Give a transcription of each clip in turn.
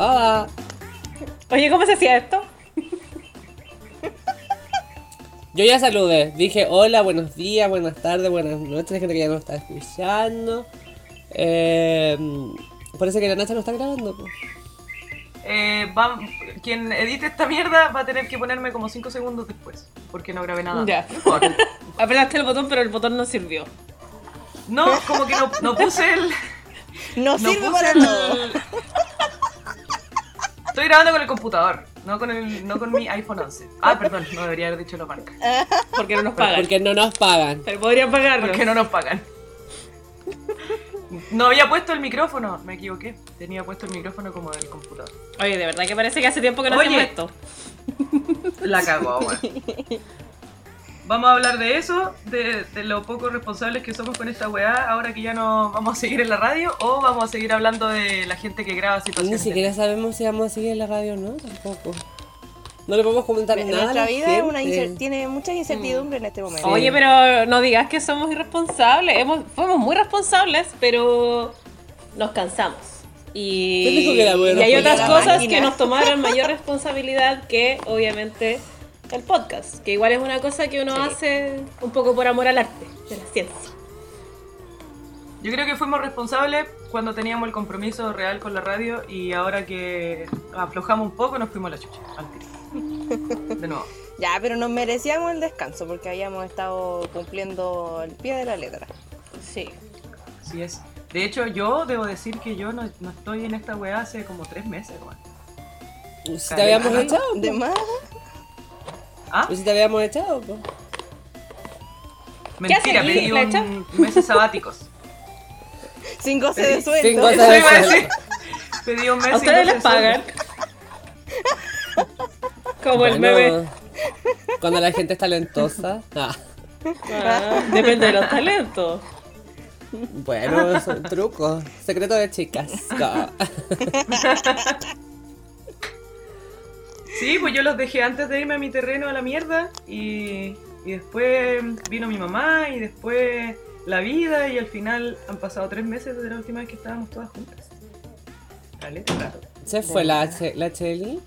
Hola. Oye, ¿cómo se hacía esto? Yo ya saludé. Dije hola, buenos días, buenas tardes, buenas noches. Gente que ya no está escuchando. Eh, parece que la Nacha no está grabando. pues. Eh, va- quien edite esta mierda va a tener que ponerme como 5 segundos después. Porque no grabé nada. Ya. Apretaste el botón, pero el botón no sirvió. No, como que no, no puse el. No, No sirve puse para el. todo. Estoy grabando con el computador, no con el, no con mi iPhone 11. Ah, perdón, no debería haber dicho la marca. Porque no nos pagan. Porque no nos pagan. Pero podrían pagarnos. Porque no nos pagan. No había puesto el micrófono, me equivoqué. Tenía puesto el micrófono como del computador. Oye, de verdad que parece que hace tiempo que no Oye. hacemos esto. La cagó, weón. Vamos a hablar de eso, de, de lo poco responsables que somos con esta weá, ahora que ya no vamos a seguir en la radio, o vamos a seguir hablando de la gente que graba Ni situaciones. siquiera sabemos si vamos a seguir en la radio o no, tampoco. No le podemos comentar nada. Nuestra la vida es una tiene mucha incertidumbre en este momento. Sí. Oye, pero no digas que somos irresponsables. Hemos, fuimos muy responsables, pero nos cansamos. Y, ¿Quién dijo que era muy y hay otras cosas Máquina. que nos tomaron mayor responsabilidad que, obviamente, el podcast. Que igual es una cosa que uno Sí. hace un poco por amor al arte, de la ciencia. Yo creo que fuimos responsables cuando teníamos el compromiso real con la radio y ahora que aflojamos un poco nos fuimos a la chucha. al tiro. De nuevo. Ya, pero nos merecíamos el descanso porque habíamos estado cumpliendo el pie de la letra. Sí. Así es. De hecho, yo debo decir que yo no, no estoy en esta weá hace como tres meses, weón. Te habíamos Ay, echado. De más, ¿Ah? Pues si te habíamos echado, pues. Mentira, pedí ¿La un echan? meses sabáticos. sin goce de sueldo. sin goce de sueldo. Pedí un mes ¿A ustedes les pagan? Como el bebé. Cuando la gente es talentosa. Ah, Ah, depende de los talentos. bueno, son trucos. Secreto de chicas. Sí, pues yo los dejé antes de irme a mi terreno a la mierda y, y después vino mi mamá y después la vida y al final han pasado tres meses desde la última vez que estábamos todas juntas. De rato. Se fue la, la Cheli.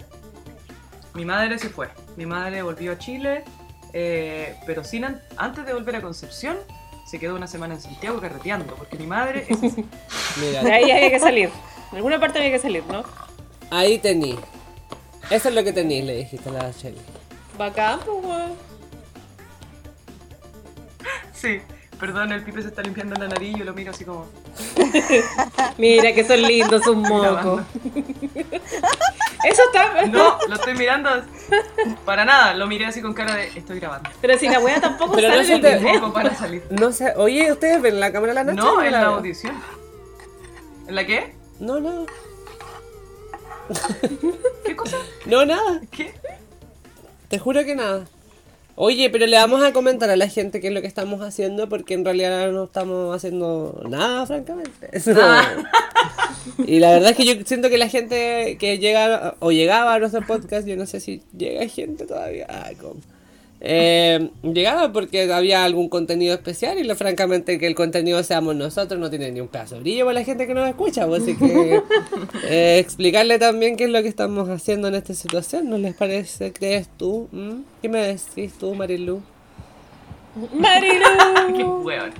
Mi madre se fue. Mi madre volvió a Chile, eh, pero sin an- antes de volver a Concepción se quedó una semana en Santiago carreteando, porque mi madre es. Mira, De ahí había que salir. En alguna parte había que salir, ¿no? ahí tení. Eso es lo que tení, le dijiste a la Cheli. Bacán, pues, weón. Sí, perdón, el pipe se está limpiando la nariz y yo lo miro así como... Mira que son lindos sus mocos. Eso está. No, lo estoy mirando para nada, lo miré así con cara de estoy grabando. Pero si la wea tampoco Pero no sale se del te- video. Poco para salir. No sé, oye, ¿ustedes ven la cámara de la noche? No, en la audición. ¿En la qué? No, no. ¿Qué cosa? No, nada. ¿Qué? Te juro que nada. Oye, pero le vamos a comentar a la gente qué es lo que estamos haciendo porque en realidad no estamos haciendo nada, francamente. Ah. Y la verdad es que yo siento que la gente que llega o llegaba a nuestro podcast, yo no sé si llega gente todavía. Ay, ¿cómo? Eh, llegaba porque había algún contenido especial y lo, francamente que el contenido seamos nosotros no tiene ni un pedazo de brillo para la gente que nos escucha, pues, así que eh, explicarle también qué es lo que estamos haciendo en esta situación, ¿no les parece? ¿Crees tú? ¿Mm? ¿Qué me decís tú, Marilu? Qué Marilu. weón.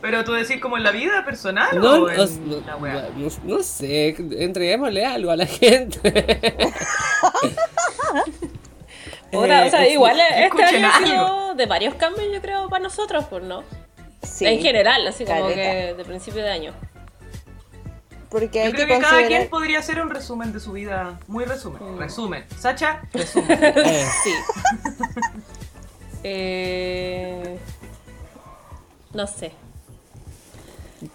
Pero tú decís como en la vida personal No, o en no, la wea. no- no sé, entreguémosle algo a la gente. Puta, o sea, Eh, igual este año ha algo. sido de varios cambios, yo creo, para nosotros, pues, ¿no? Sí, en general, así como que de principio de año. Porque hay Yo creo que que cada quien podría hacer un resumen de su vida. Muy resumen. Mm. Resumen. Sacha, resumen. Eh, Sí. eh... No sé.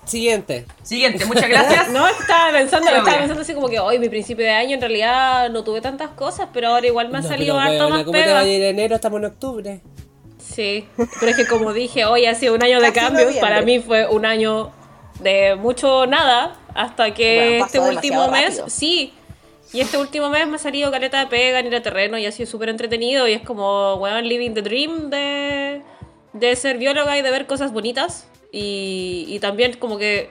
Siguiente. Siguiente, muchas gracias. No, estaba pensando, Pero estaba pensando así como que hoy, mi principio de año, en realidad no tuve tantas cosas, pero ahora igual me ha No, salido harto más ¿Cómo te va pega. a ir enero? Estamos en octubre. Sí, pero es que como dije, hoy ha sido un año de cambios. noviembre. Para mí fue un año de mucho nada, hasta que Bueno, este último mes, rápido. sí. Y este último mes me ha salido caleta de pega en ir a terreno y ha sido súper entretenido. Y es como, weón, living the dream de, de ser bióloga y de ver cosas bonitas. Y, y también como que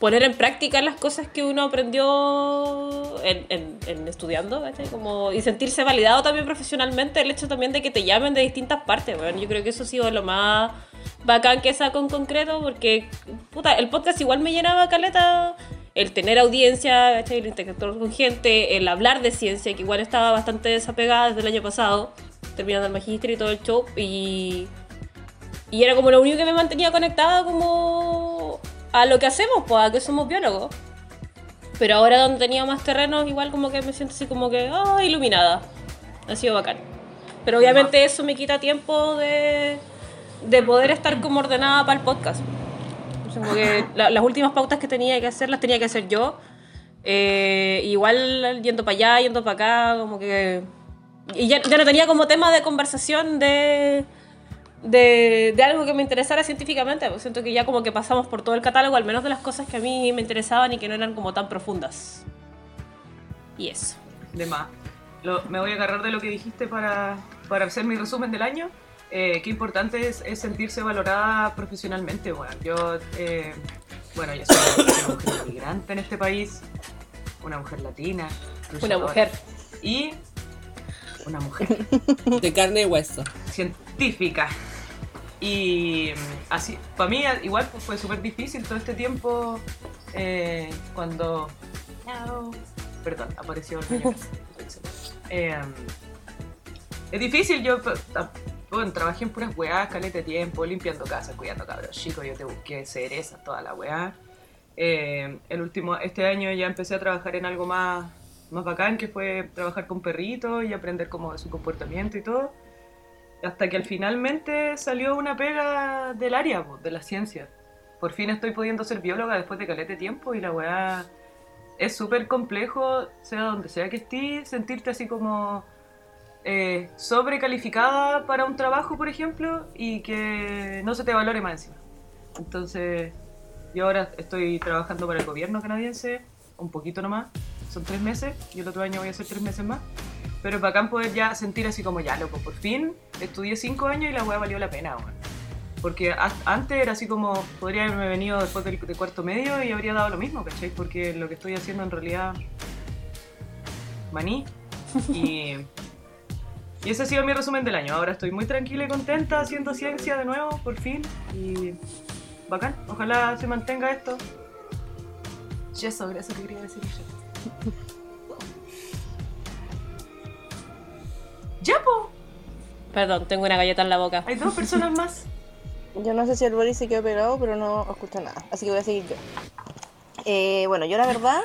poner en práctica las cosas que uno aprendió en, en- en estudiando. Como, y sentirse validado también profesionalmente, el hecho también de que te llamen de distintas partes, bueno, yo creo que eso ha sido lo más bacán que saco en concreto, porque, puta, el podcast igual me llenaba caleta, el tener audiencia, el interactuar con gente, el hablar de ciencia, que igual estaba bastante desapegada desde el año pasado, terminando el magíster y todo el show, y... Y era como lo único que me mantenía conectada como a lo que hacemos, pues a que somos biólogos. Pero ahora donde tenía más terrenos, igual como que me siento así como que, ah, iluminada. Ha sido bacán. Pero obviamente eso me quita tiempo de, de poder estar como ordenada para el podcast. Como que la- las últimas pautas que tenía que hacer las tenía que hacer yo. Eh, igual yendo para allá, yendo para acá, como que... Y ya, ya no tenía como tema de conversación de de, de algo que me interesara científicamente. pues siento que ya como que pasamos por todo el catálogo, al menos de las cosas que a mí me interesaban y que no eran como tan profundas. Y eso. De más. Lo- me voy a agarrar de lo que dijiste para, para hacer mi resumen del año. Eh, qué importante es, es sentirse valorada profesionalmente. Bueno, yo, eh, bueno, yo soy una mujer migrante en este país, una mujer latina, Una mujer. y una mujer De carne y hueso. científica. Y mm, así, para mí igual pues, fue súper difícil todo este tiempo eh, cuando... Perdón, apareció el. Eh, Es difícil, yo bueno, trabajé en puras weás, caleta de tiempo, limpiando casas, cuidando cabros chicos, yo te busqué cerezas, toda la weá. Eh, el último, este año ya empecé a trabajar en algo más, más bacán, que fue trabajar con perritos y aprender como de su comportamiento y todo. Hasta que al finalmente salió una pega del área, po, de la ciencia. Por fin estoy pudiendo ser bióloga después de calete tiempo y la weá es súper complejo, sea donde sea que estés, sentirte así como eh, sobrecalificada para un trabajo, por ejemplo, y que no se te valore más encima. Entonces, yo ahora estoy trabajando para el gobierno canadiense, un poquito nomás, son tres meses, y el otro año voy a hacer tres meses más. Pero es bacán poder ya sentir así como, ya, loco, por fin estudié cinco años y la weá valió la pena, weón. Porque antes era así como, podría haberme venido después del de cuarto medio y habría dado lo mismo, ¿cachai? Porque lo que estoy haciendo en realidad, maní. Y, y ese ha sido mi resumen del año. Ahora estoy muy tranquila y contenta haciendo ciencia de nuevo, por fin. Y bacán, ojalá se mantenga esto. Y eso, eso que quería decir yo. Ya, po, Perdón, tengo una galleta en la boca. hay dos personas más. Yo no sé si el Boris se quedó pegado, pero no escucho nada. Así que voy a seguir yo. Eh, bueno, yo la verdad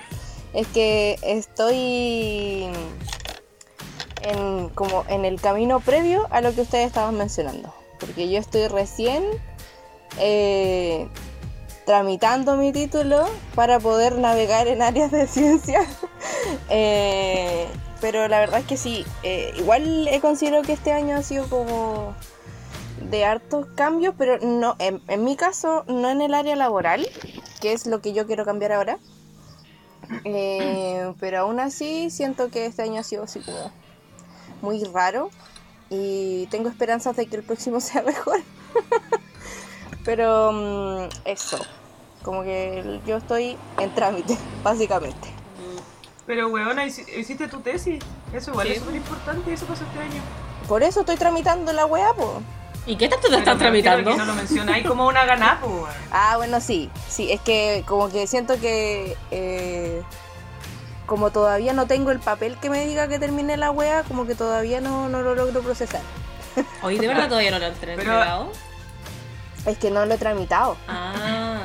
es que estoy en, como en el camino previo a lo que ustedes estaban mencionando. Porque yo estoy recién eh, tramitando mi título para poder navegar en áreas de ciencia. Eh, pero la verdad es que sí, eh, igual he considero que este año ha sido como de hartos cambios, pero no, en, en mi caso, no en el área laboral, que es lo que yo quiero cambiar ahora. Eh, pero aún así siento que este año ha sido así como muy raro y tengo esperanzas de que el próximo sea mejor. pero mm, eso, como que yo estoy en trámite, básicamente. Pero, weona, hici- hiciste tu tesis. Eso igual Sí. es súper importante y eso pasó este año. Por eso estoy tramitando la weá, po. ¿Y qué tanto te Pero están tramitando? Que no lo mencionáis como una ganá, po, weón. Ah, bueno, sí, sí, es que como que siento que eh, como todavía no tengo el papel que me diga que terminé la wea, como que todavía no, no lo logro procesar. Hoy de verdad todavía no lo han Pero- entregado. Es que no lo he tramitado, Ah.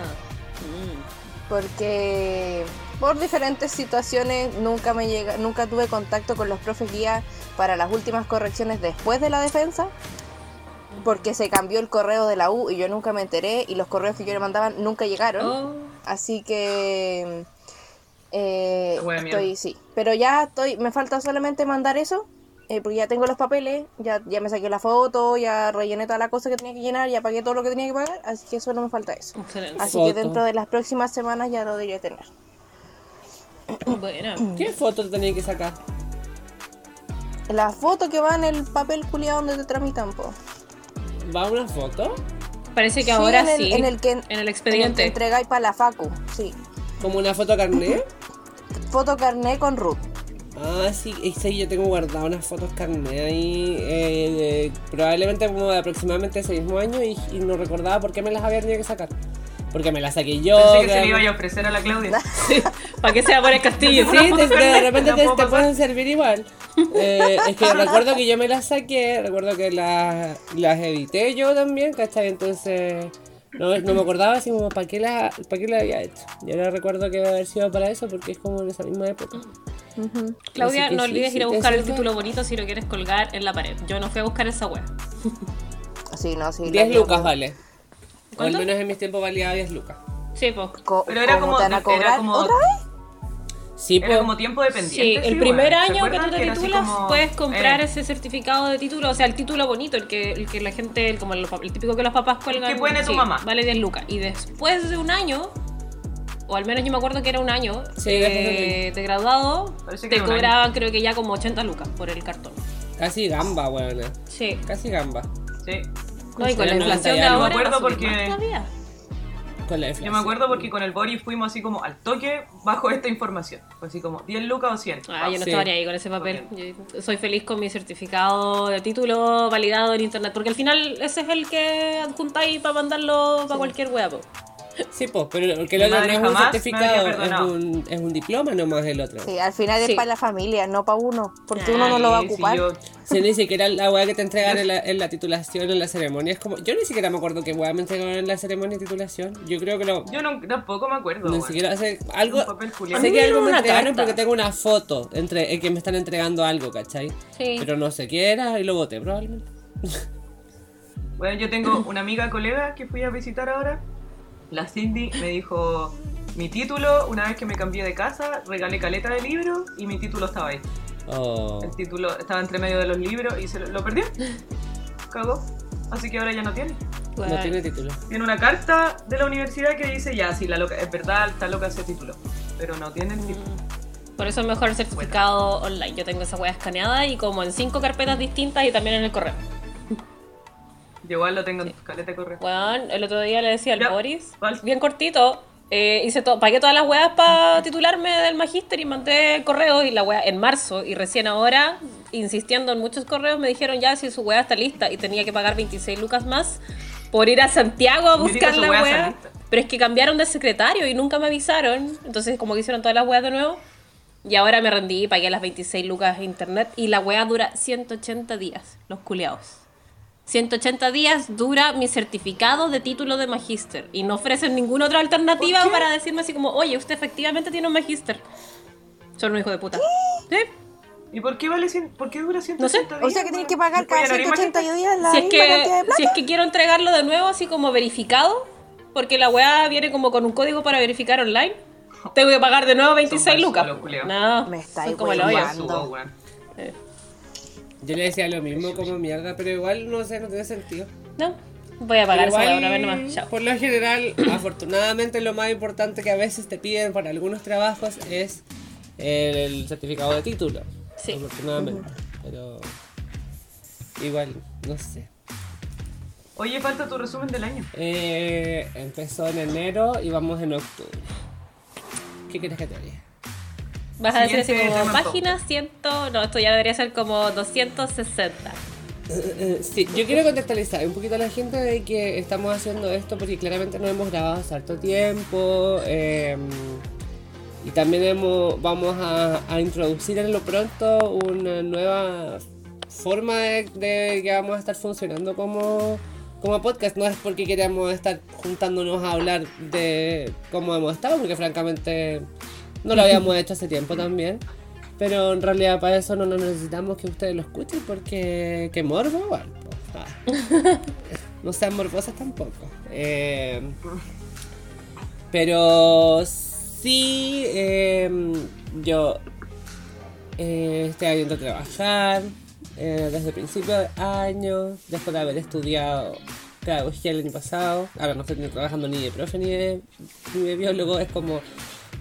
mm. porque por diferentes situaciones nunca me llega, nunca tuve contacto con los profes guía para las últimas correcciones después de la defensa. Porque se cambió el correo de la U y yo nunca me enteré y los correos que yo le mandaban nunca llegaron. Oh. Así que eh, estoy, mierda. sí. Pero ya estoy, me falta solamente mandar eso, eh, porque ya tengo los papeles, ya, ya me saqué la foto, ya rellené toda la cosa que tenía que llenar, ya pagué todo lo que tenía que pagar, así que solo me falta eso. Excelente. Así Foto. que dentro de las próximas semanas ya lo debería tener. Bueno. ¿Qué foto te tenía que sacar? La foto que va en el papel culiado donde te tramitan, po. ¿Va una foto? Parece que Sí, ahora en el- sí. en el que- en el En el que expediente. entregáis para la facu, sí. Como una foto carnet. Foto carné con Ruth. Ah, sí, sí, yo tengo guardado unas fotos carnet ahí, eh, probablemente como de aproximadamente ese mismo año y, y no recordaba por qué me las había tenido que sacar. Porque me las saqué yo. Pensé que se le que- iba a ofrecer a la Claudia. ¿Para qué se va a poner castillo? Sí, de, de repente ¿La te, te pueden servir igual. Eh, es que recuerdo que yo me las saqué, recuerdo que las, las edité yo también, ¿cachai? Entonces no, no me acordaba así como para qué las para qué las había hecho. Y ahora recuerdo que debe haber sido para eso porque es como en esa misma época. Claudia, Así que no sí, olvides sí ir a te buscar el título bonito si lo quieres colgar en la pared. Yo no fui a buscar esa wea. Sí, no, sí. 10 la- lucas vale. O al menos en mis tiempos valía 10 lucas. Sí, pues. Pero era ¿cómo como, te van a era como, otra vez? Sí, era pues. como tiempo dependiente. Sí, el sí, primer weón. ¿Se año que tú te así titulas como, puedes comprar eh, ese certificado de título, o sea, el título bonito, el que, el que la gente, el, como el, el típico que los papás cuelgan. que pone tu sí, mamá. Vale 10 lucas. Y después de un año, o al menos yo me acuerdo que era un año Sí, eh, de graduado, que te cobraban creo que ya como 80 lucas por el cartón. Casi gamba, weón. Sí. Casi gamba. Sí. No, y con la inflación de la ahora me acuerdo porque-. Con la Yo inflación. me acuerdo porque con el Boris fuimos así como al toque bajo esta información. Fue así como 10 lucas o 100. Ah, yo no Sí. estaba ni ahí con ese papel. Yo soy feliz con mi certificado de título validado en internet, porque al final ese es el que adjuntáis para mandarlo para cualquier wea. Sí, pues, pero porque el otro no es un certificado, es un, es un diploma nomás el otro. Sí, al final Sí. es para la familia, no para uno. Porque uno no lo va a ocupar. yo- Si ni siquiera la weá que te entregan en la, en la titulación, en la ceremonia, es como. Yo ni siquiera me acuerdo qué weá me entregaron en la ceremonia de titulación. Yo creo que lo. Yo no, tampoco me acuerdo. Ni siquiera hace algo. Sé que algo me entregaron carta. porque tengo una foto entre eh, que me están entregando algo, ¿cachai? Sí. Pero no sé qué era y lo boté probablemente. Bueno, yo tengo una amiga colega que fui a visitar ahora. La Cindy me dijo mi título, una vez que me cambié de casa, regalé caleta de libros y mi título estaba ahí. Oh. El título estaba entre medio de los libros y se lo, lo perdió. Cagó. Así que ahora ya no tiene. No tiene título. Tiene una carta de la universidad que dice ya, sí, la loca, es verdad, está loca ese título. Pero no tiene el título. Por eso es mejor el certificado online. Yo tengo esa wea escaneada y como en cinco carpetas distintas y también en el correo. Yo igual lo tengo en caleta de correo. Weón, el otro día le decía al Ya, Boris, bien cortito, eh, hice to- pagué todas las weas para titularme del magíster y mandé correos y la wea en marzo y recién ahora, insistiendo en muchos correos, me dijeron ya si su wea está lista y tenía que pagar 26 lucas más por ir a Santiago a buscar la wea. Pero es que cambiaron de secretario y nunca me avisaron, entonces como que hicieron todas las weas de nuevo. Y ahora me rendí y pagué las 26 lucas de internet y la wea dura 180 días, los culeados. 180 días dura mi certificado de título de magíster y no ofrecen ninguna otra alternativa para decirme así como, oye, usted efectivamente tiene un magíster. Son un hijo de puta. ¿Sí? ¿Y por qué vale 100, por qué dura 180 No sé. días? O sea que tienes que pagar cada ya no eres 180 magíster. días la Si es, misma cantidad de que, plata. si es que quiero entregarlo de nuevo así como verificado, porque la weá viene como con un código para verificar online, tengo que pagar de nuevo 26 Son lucas. culiao. No, Me estáis son como el hoyo. hueveando. weón. Yo le decía lo mismo como mierda, pero igual no sé, no tiene sentido. No, voy a pagar Pero esa igual, una vez nomás. Chao. Por lo general, afortunadamente lo más importante que a veces te piden para algunos trabajos es el certificado de título. Sí. Afortunadamente. Pero igual, no sé. Oye, falta tu resumen del año. Eh, empezó en enero y vamos en octubre. ¿Qué quieres que te diga? Vas a decir así como página 100, no, esto ya debería ser como 260. Eh, Sí, yo quiero contextualizar un poquito a la gente de que estamos haciendo esto porque claramente no hemos grabado hace harto tiempo eh, y también hemos, vamos a, a introducir en lo pronto una nueva forma de, de que vamos a estar funcionando como, como podcast. No es porque queramos estar juntándonos a hablar de cómo hemos estado, porque francamente no lo habíamos hecho hace tiempo también. Pero en realidad para eso no nos necesitamos que ustedes lo escuchen porque que morbo po. Ah. No sean morbosas tampoco. Eh, pero sí, eh, yo eh, estoy a trabajar eh, desde el principio de año, después de haber estudiado pedagogía el año pasado. Ahora no estoy trabajando ni de profe ni de, ni de biólogo, es como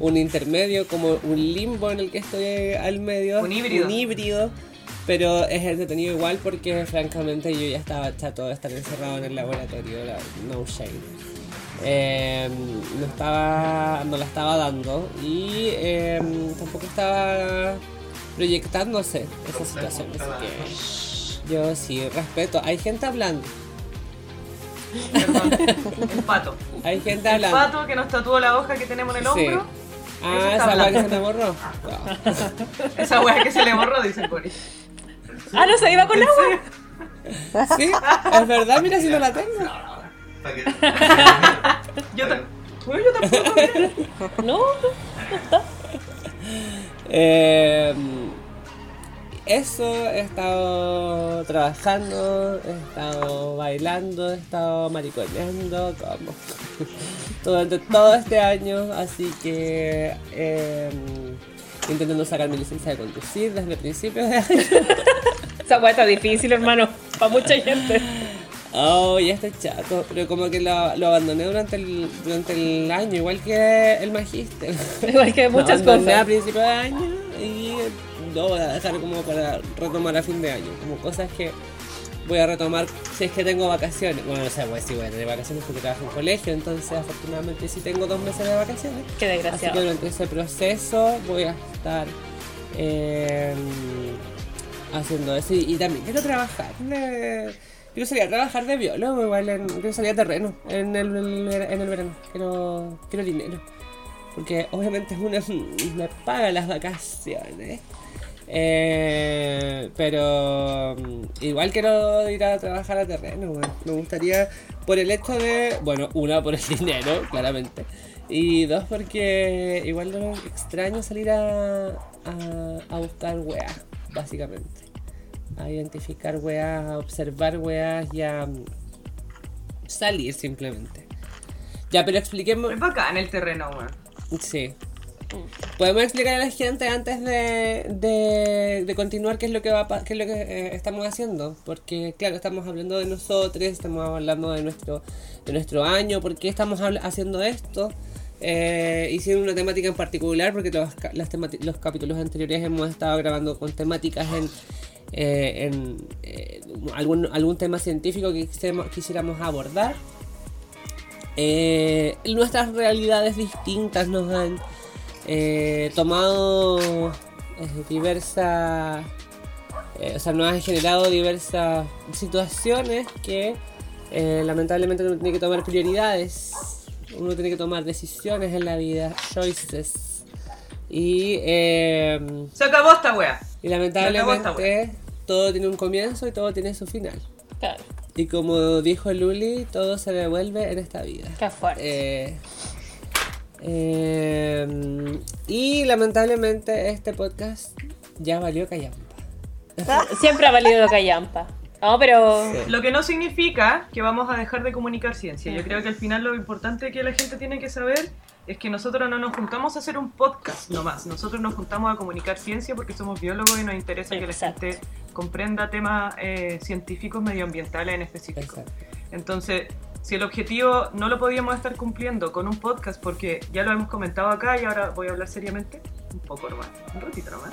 un intermedio, como un limbo en el que estoy al medio. Un híbrido. Un híbrido. Pero es entretenido igual porque francamente yo ya estaba chato de estar encerrado en el laboratorio, la- no shame. eh, no estaba no la estaba dando y eh, tampoco estaba proyectándose esa situación así que yo sí respeto hay gente hablando Perdón, el pato. hay gente El hablando pato que nos tatuó la hoja que tenemos en el Sí. Ah esa weá que se me borró Wow. Esa wea que se le borró, dice el Boris. Ah, no se iba con agua. sí es verdad mira si no la tengo Yo, Bueno, yo tampoco. mira. No, Eh, eso, he estado trabajando, he estado bailando, he estado mariconeando, como durante todo este año, así que eh, intentando sacar mi licencia de conducir desde principios de año. esa weá está difícil, hermano. Para mucha gente. Oh, ya estoy chato, pero como que lo, lo abandoné durante el, durante el año, igual que el magíster. Igual que muchas Lo abandoné a cosas. principios de año y lo voy a dejar como para retomar a fin de año, como cosas que voy a retomar si es que tengo vacaciones. Bueno, no sé, pues sí voy a tener vacaciones porque trabajo en colegio, entonces afortunadamente sí tengo dos meses de vacaciones. Qué Así que desgraciado. durante ese proceso voy a estar eh, haciendo eso. Y, y también quiero trabajar. de- quiero salir a trabajar de biólogo, igual. En, quiero salir a terreno en el, en el verano. Quiero, quiero dinero. Porque obviamente uno me paga las vacaciones. Eh, pero mm, igual quiero ir a trabajar a terreno, weón. Me gustaría por el hecho de, bueno, una por el dinero, claramente. Y dos porque igual no extraño salir a, a, a buscar weas, básicamente. A identificar weas, a observar weas y a mm, salir simplemente. Ya, pero expliquemos. Es bacán el terreno, weón. Sí. Podemos explicar a la gente antes de, de, continuar qué es lo que va qué es lo que eh, estamos haciendo, porque claro, estamos hablando de nosotros, estamos hablando de nuestro de nuestro año, por qué estamos haciendo esto. Eh, una temática en particular porque los, las los capítulos anteriores hemos estado grabando con temáticas en, eh, en eh, algún, algún tema científico que quisiéramos abordar. Nuestras realidades distintas nos han eh, tomado eh, diversas, eh, o sea, nos han generado diversas situaciones que eh, lamentablemente uno tiene que tomar prioridades, uno tiene que tomar decisiones en la vida, choices. Y, eh, Se acabó esta wea. y lamentablemente todo tiene un comienzo y todo tiene su final. Claro. Y como dijo Luli, todo se devuelve en esta vida. Qué fuerte. Eh, eh, y lamentablemente este podcast ya valió callampa. Siempre ha valido callampa. No, pero. Lo que no significa que vamos a dejar de comunicar ciencia. Yo creo que al final lo importante que la gente tiene que saber es que nosotros no nos juntamos a hacer un podcast nomás. Nosotros nos juntamos a comunicar ciencia porque somos biólogos y nos interesa que la Exacto. gente comprenda temas eh, científicos medioambientales en específico. Exacto. Entonces, si el objetivo no lo podíamos estar cumpliendo con un podcast, porque ya lo hemos comentado acá y ahora voy a hablar seriamente, un poco nomás, un ratito nomás.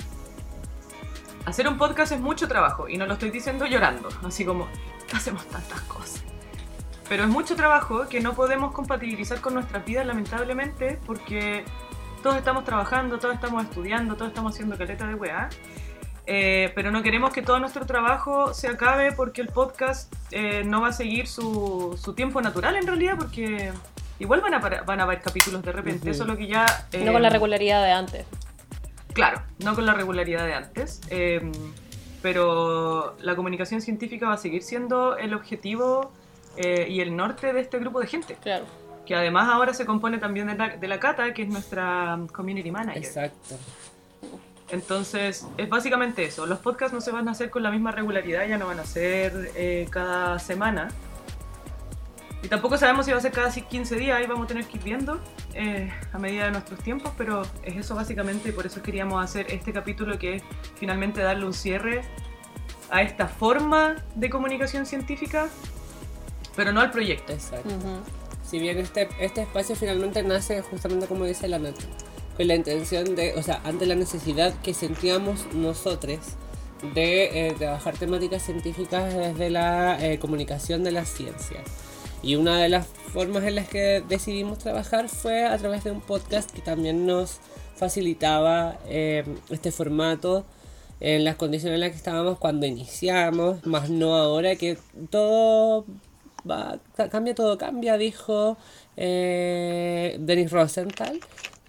Hacer un podcast es mucho trabajo y no lo estoy diciendo llorando, así como hacemos tantas cosas. Pero es mucho trabajo que no podemos compatibilizar con nuestras vidas, lamentablemente, porque todos estamos trabajando, todos estamos estudiando, todos estamos haciendo caleta de weá. Eh, pero no queremos que todo nuestro trabajo se acabe porque el podcast eh, no va a seguir su, su tiempo natural en realidad, porque igual van a, van a haber capítulos de repente, Ujú. solo que ya... No eh, con la regularidad de antes. Claro, no con la regularidad de antes, eh, pero la comunicación científica va a seguir siendo el objetivo eh, y el norte de este grupo de gente, Claro. que además ahora se compone también de la, de la Cata, que es nuestra community manager. Exacto. Entonces, es básicamente eso. Los podcasts no se van a hacer con la misma regularidad, ya no van a ser eh, cada semana. Y tampoco sabemos si va a ser cada 15 días, ahí vamos a tener que ir viendo eh, a medida de nuestros tiempos, pero es eso básicamente y por eso queríamos hacer este capítulo que es finalmente darle un cierre a esta forma de comunicación científica, pero no al proyecto. Exacto. Ujú. Si bien este, este espacio finalmente nace justamente como dice la Nata, con la intención de, o sea, ante la necesidad que sentíamos nosotros de eh, trabajar temáticas científicas desde la eh, comunicación de las ciencias. Y una de las formas en las que decidimos trabajar fue a través de un podcast que también nos facilitaba eh, este formato en las condiciones en las que estábamos cuando iniciamos, más no ahora que todo va, cambia, todo cambia, dijo eh, Denis Rosenthal.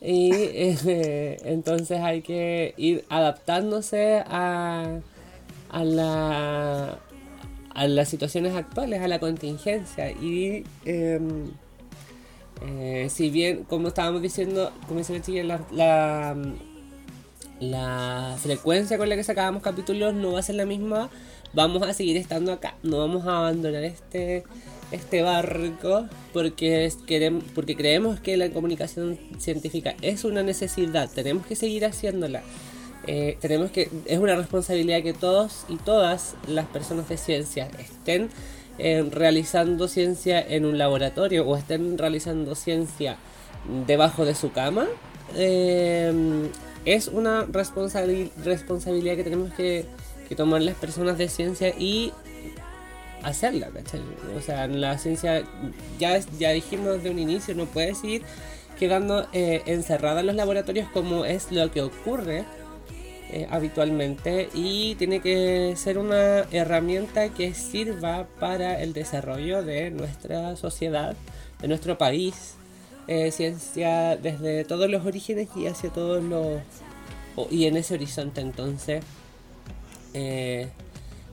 Y entonces hay que ir adaptándose a, a, la, a las situaciones actuales, a la contingencia. Y em, eh, si bien, como estábamos diciendo, como dice la, la, la frecuencia con la que sacábamos capítulos no va a ser la misma, vamos a seguir estando acá, no vamos a abandonar este este barco porque, queremos, porque creemos que la comunicación científica es una necesidad, tenemos que seguir haciéndola. Eh, tenemos que, es una responsabilidad que todos y todas las personas de ciencia estén eh, realizando ciencia en un laboratorio o estén realizando ciencia debajo de su cama. Eh, es una responsabilidad que tenemos que, que tomar las personas de ciencia y hacerla. O sea, la ciencia, ya, ya dijimos desde un inicio, no puede seguir quedando eh, encerrada en los laboratorios como es lo que ocurre eh, habitualmente y tiene que ser una herramienta que sirva para el desarrollo de nuestra sociedad, de nuestro país. Eh, ciencia desde todos los orígenes y hacia todos los... y en ese horizonte entonces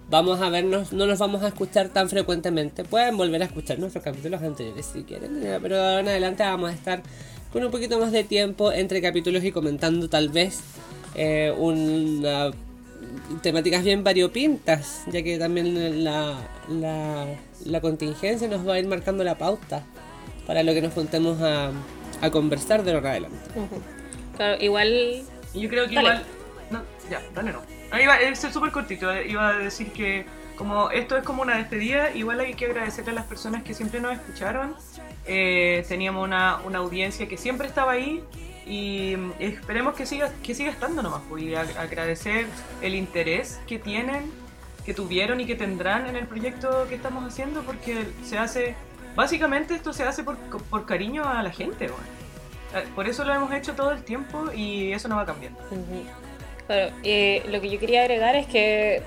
vamos a vernos, no nos vamos a escuchar tan frecuentemente. Pueden volver a escuchar nuestros capítulos anteriores si quieren, pero de ahora en adelante vamos a estar con un poquito más de tiempo entre capítulos y comentando tal vez eh, una temáticas bien variopintas, ya que también la, la, contingencia nos va a ir marcando la pauta para lo que nos juntemos a, a conversar de ahora adelante. Claro, igual... Yo creo que igual... No, ya, dale no. Ah, iba, es súper cortito, eh, iba a decir que como esto es como una despedida, igual hay que agradecerle a las personas que siempre nos escucharon. Eh, teníamos una, audiencia que siempre estaba ahí y mm, esperemos que siga, que siga estando nomás. Pues, y agradecer el interés que tienen, que tuvieron y que tendrán en el proyecto que estamos haciendo porque se hace, básicamente esto se hace por, por cariño a la gente. Eh, por eso lo hemos hecho todo el tiempo y eso no va a cambiar. Claro, eh, lo que yo quería agregar es que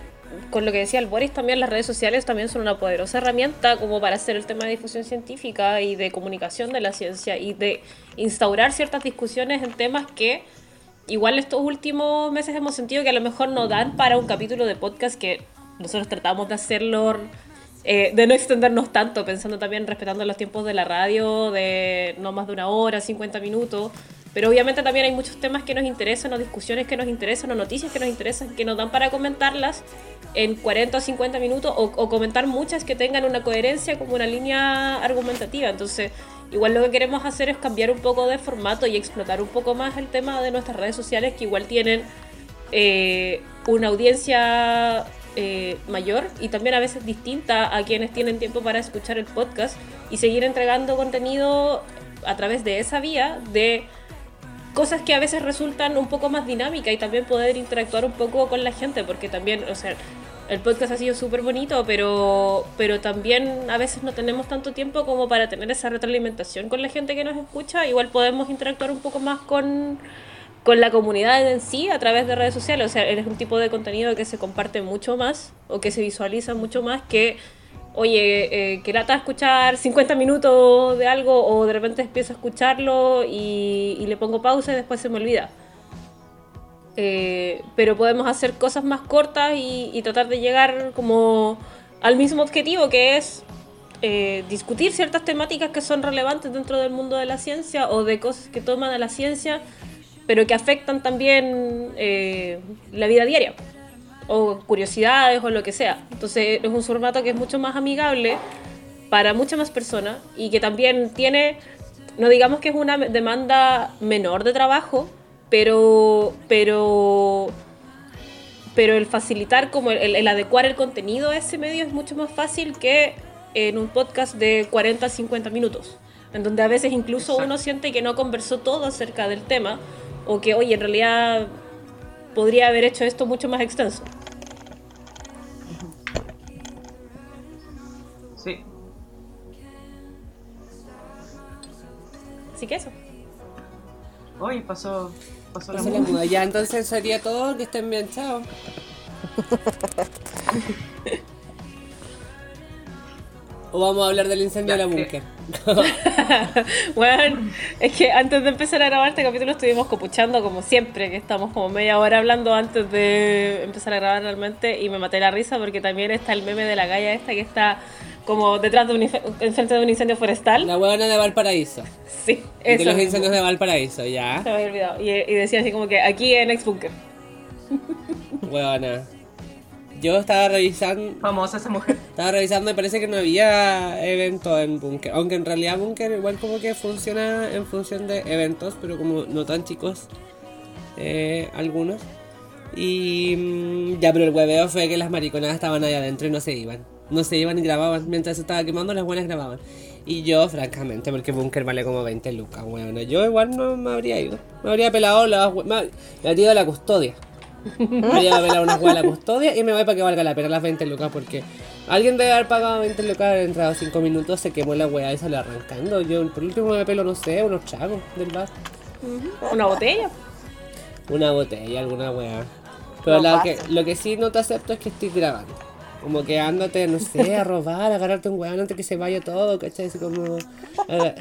con lo que decía el Boris, también las redes sociales también son una poderosa herramienta como para hacer el tema de difusión científica y de comunicación de la ciencia y de instaurar ciertas discusiones en temas que igual estos últimos meses hemos sentido que a lo mejor no dan para un capítulo de podcast que nosotros tratamos de hacerlo, eh, de no extendernos tanto, pensando también respetando los tiempos de la radio, de no más de una hora, 50 minutos pero obviamente también hay muchos temas que nos interesan, o discusiones que nos interesan, o noticias que nos interesan, que nos dan para comentarlas en 40 o 50 minutos, o, comentar muchas que tengan una coherencia como una línea argumentativa. Entonces, igual lo que queremos hacer es cambiar un poco de formato y explotar un poco más el tema de nuestras redes sociales, que igual tienen eh, una audiencia eh, mayor y también a veces distinta a quienes tienen tiempo para escuchar el podcast y seguir entregando contenido a través de esa vía de cosas que a veces resultan un poco más dinámicas y también poder interactuar un poco con la gente, porque también, o sea, el podcast ha sido súper bonito, pero, pero también a veces no tenemos tanto tiempo como para tener esa retroalimentación con la gente que nos escucha. Igual podemos interactuar un poco más con, con la comunidad en sí a través de redes sociales. O sea, eres un tipo de contenido que se comparte mucho más o que se visualiza mucho más que oye, eh, que lata escuchar 50 minutos de algo o de repente empiezo a escucharlo y, le pongo pausa y después se me olvida. Eh, pero podemos hacer cosas más cortas y, tratar de llegar como al mismo objetivo que es eh, discutir ciertas temáticas que son relevantes dentro del mundo de la ciencia o de cosas que toman a la ciencia pero que afectan también eh, la vida diaria o curiosidades o lo que sea. Entonces es un formato que es mucho más amigable para muchas más personas y que también tiene, no digamos que es una demanda menor de trabajo, pero, pero, pero el facilitar, como el, adecuar el contenido a ese medio es mucho más fácil que en un podcast de 40 50 minutos, en donde a veces incluso uno siente que no conversó todo acerca del tema o que, oye, en realidad podría haber hecho esto mucho más extenso. Sí. Así que eso. Hoy pasó, pasó la la muda. muda. Ya, entonces sería todo. Que estén bien, chao. O vamos a hablar del incendio Ya, de la búnker. Bueno, es que antes de empezar a grabar este capítulo estuvimos copuchando como siempre, que estamos como media hora hablando antes de empezar a grabar realmente y me maté la risa porque también está el meme de la galla esta que está como detrás de un enfrente de un incendio forestal. La huevona de Valparaíso. Sí, Y de eso. los incendios de Valparaíso, ya. Se me había olvidado. Y, y decía así como que aquí en Ex Bunker. Huevona. Yo estaba revisando. Famosa esa mujer. Estaba revisando y parece que no había evento en Bunker. Aunque en realidad Bunker igual como que funciona en función de eventos, pero como no tan chicos. eh, algunos. Y mm, ya, pero el hueveo fue que las mariconadas estaban ahí adentro y no se iban. No se iban y grababan. Mientras se estaba quemando, las buenas grababan. Y yo, francamente, porque Bunker vale como 20 lucas, weón. Yo igual no me habría ido. Me habría pelado la, me, me habría ido a la custodia. Me pelado una hueá a la custodia y me voy para que valga la pena las 20 lucas porque alguien debe haber pagado 20 lucas, haber entrado 5 minutos, se quemó la hueá y salió arrancando. Yo por último me pelo, no sé, unos chagos del bar. Una botella. Una botella, alguna weá. Pero No lo que, lo que sí no te acepto es que estoy grabando. Como que ándate, no sé, a robar, a agarrarte un weón antes que se vaya todo, ¿cachai? Así como,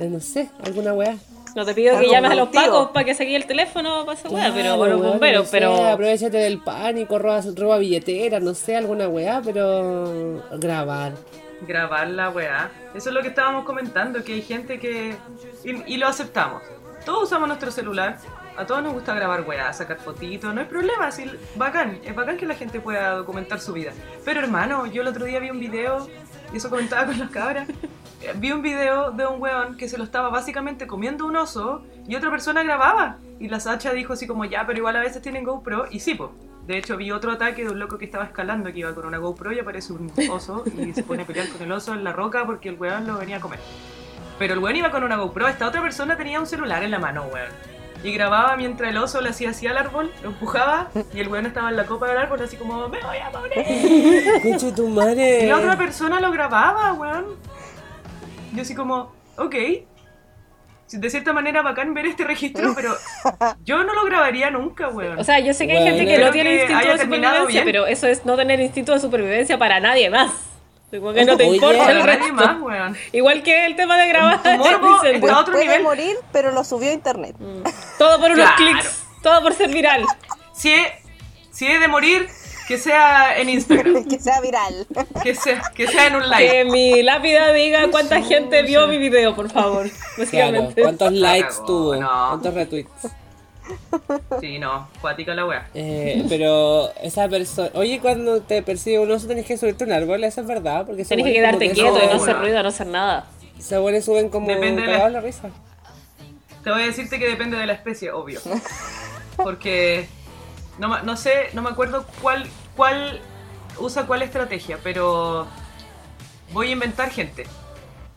no sé, alguna weá. No te pido que llames a los pacos para que saque el teléfono para esa weá, pero Claro, o los bomberos, no sé, pero. aprovechate del pánico, roba, roba billetera, no sé, alguna weá, pero grabar. grabar la weá. Eso es lo que estábamos comentando, que hay gente que... Y, y lo aceptamos. Todos usamos nuestro celular, a todos nos gusta grabar weá, sacar fotitos, no hay problema, sí, bacán, es bacán que la gente pueda documentar su vida. Pero hermano, yo el otro día vi un video, y eso comentaba con las cabras, vi un video de un weón que se lo estaba básicamente comiendo un oso y otra persona grababa. Y la Sacha dijo así como, ya, pero igual a veces tienen GoPro, y sí, pues. De hecho, vi otro ataque de un loco que estaba escalando, que iba con una GoPro y aparece un oso y se pone a pelear con el oso en la roca porque el weón lo venía a comer. Pero el weón iba con una GoPro, esta otra persona tenía un celular en la mano, weón. Y grababa mientras el oso le hacía así al árbol, lo empujaba y el weón estaba en la copa del árbol así como, me voy a morir. Conche tu madre. Y la otra persona lo grababa, weón. Yo así como, ok. De cierta manera bacán ver este registro, pero yo no lo grabaría nunca, weón. O sea, yo sé que hay Bueno. gente que no tiene instinto de supervivencia, bien. pero eso es no tener instinto de supervivencia para nadie más. Como que no te Oye, importa el resto. más, weón. Igual que el tema de grabar Tu morbo incendios. está a otro Puede nivel. morir, pero lo subió a internet. Todo por unos Claro. clics, todo por ser viral. Si es, si es de morir, que sea en Instagram. que sea viral. Que sea, que sea en un live. Que mi lápida diga cuánta gente vio mi video, por favor. Claro, Básicamente. ¿cuántos likes tuvo? no. ¿Cuántos retweets? Sí, no, cuática la wea. Eh, pero esa persona. Oye, cuando te persigue un oso tenés que subirte un árbol, eso es verdad. Porque Tenés que quedarte que quieto y no hacer ruido, no hacer nada. Se ponen, suben como Depende de la- la risa. Te voy a decirte que depende de la especie, obvio. Porque no, no sé, no me acuerdo cuál, cuál usa cuál estrategia, pero voy a inventar gente.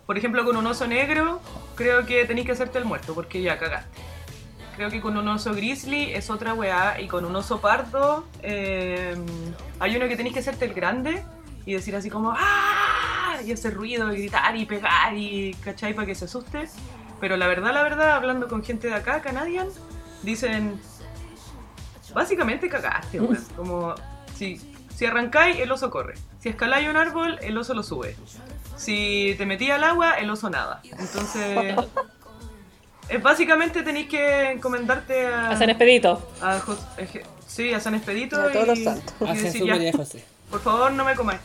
Por ejemplo, con un oso negro, creo que tenéis que hacerte el muerto, porque ya cagaste. Creo que con un oso grizzly es otra weá, y con un oso pardo eh, hay uno que tenéis que hacerte el grande y decir así como ¡Ah! y hacer ruido y gritar y pegar y ¿cachai? para que se asuste. Pero la verdad, la verdad, hablando con gente de acá, Canadian, dicen básicamente cagaste, weón. Como si, si arrancáis, el oso corre. Si escaláis un árbol, el oso lo sube. Si te metí al agua, el oso nada. Entonces, es básicamente tenéis que encomendarte a, A San Expedito. a Jos- eje- sí, a San Expedito A todos los y, santos. y A decir, Jesús ya, María José. por favor no me comáis.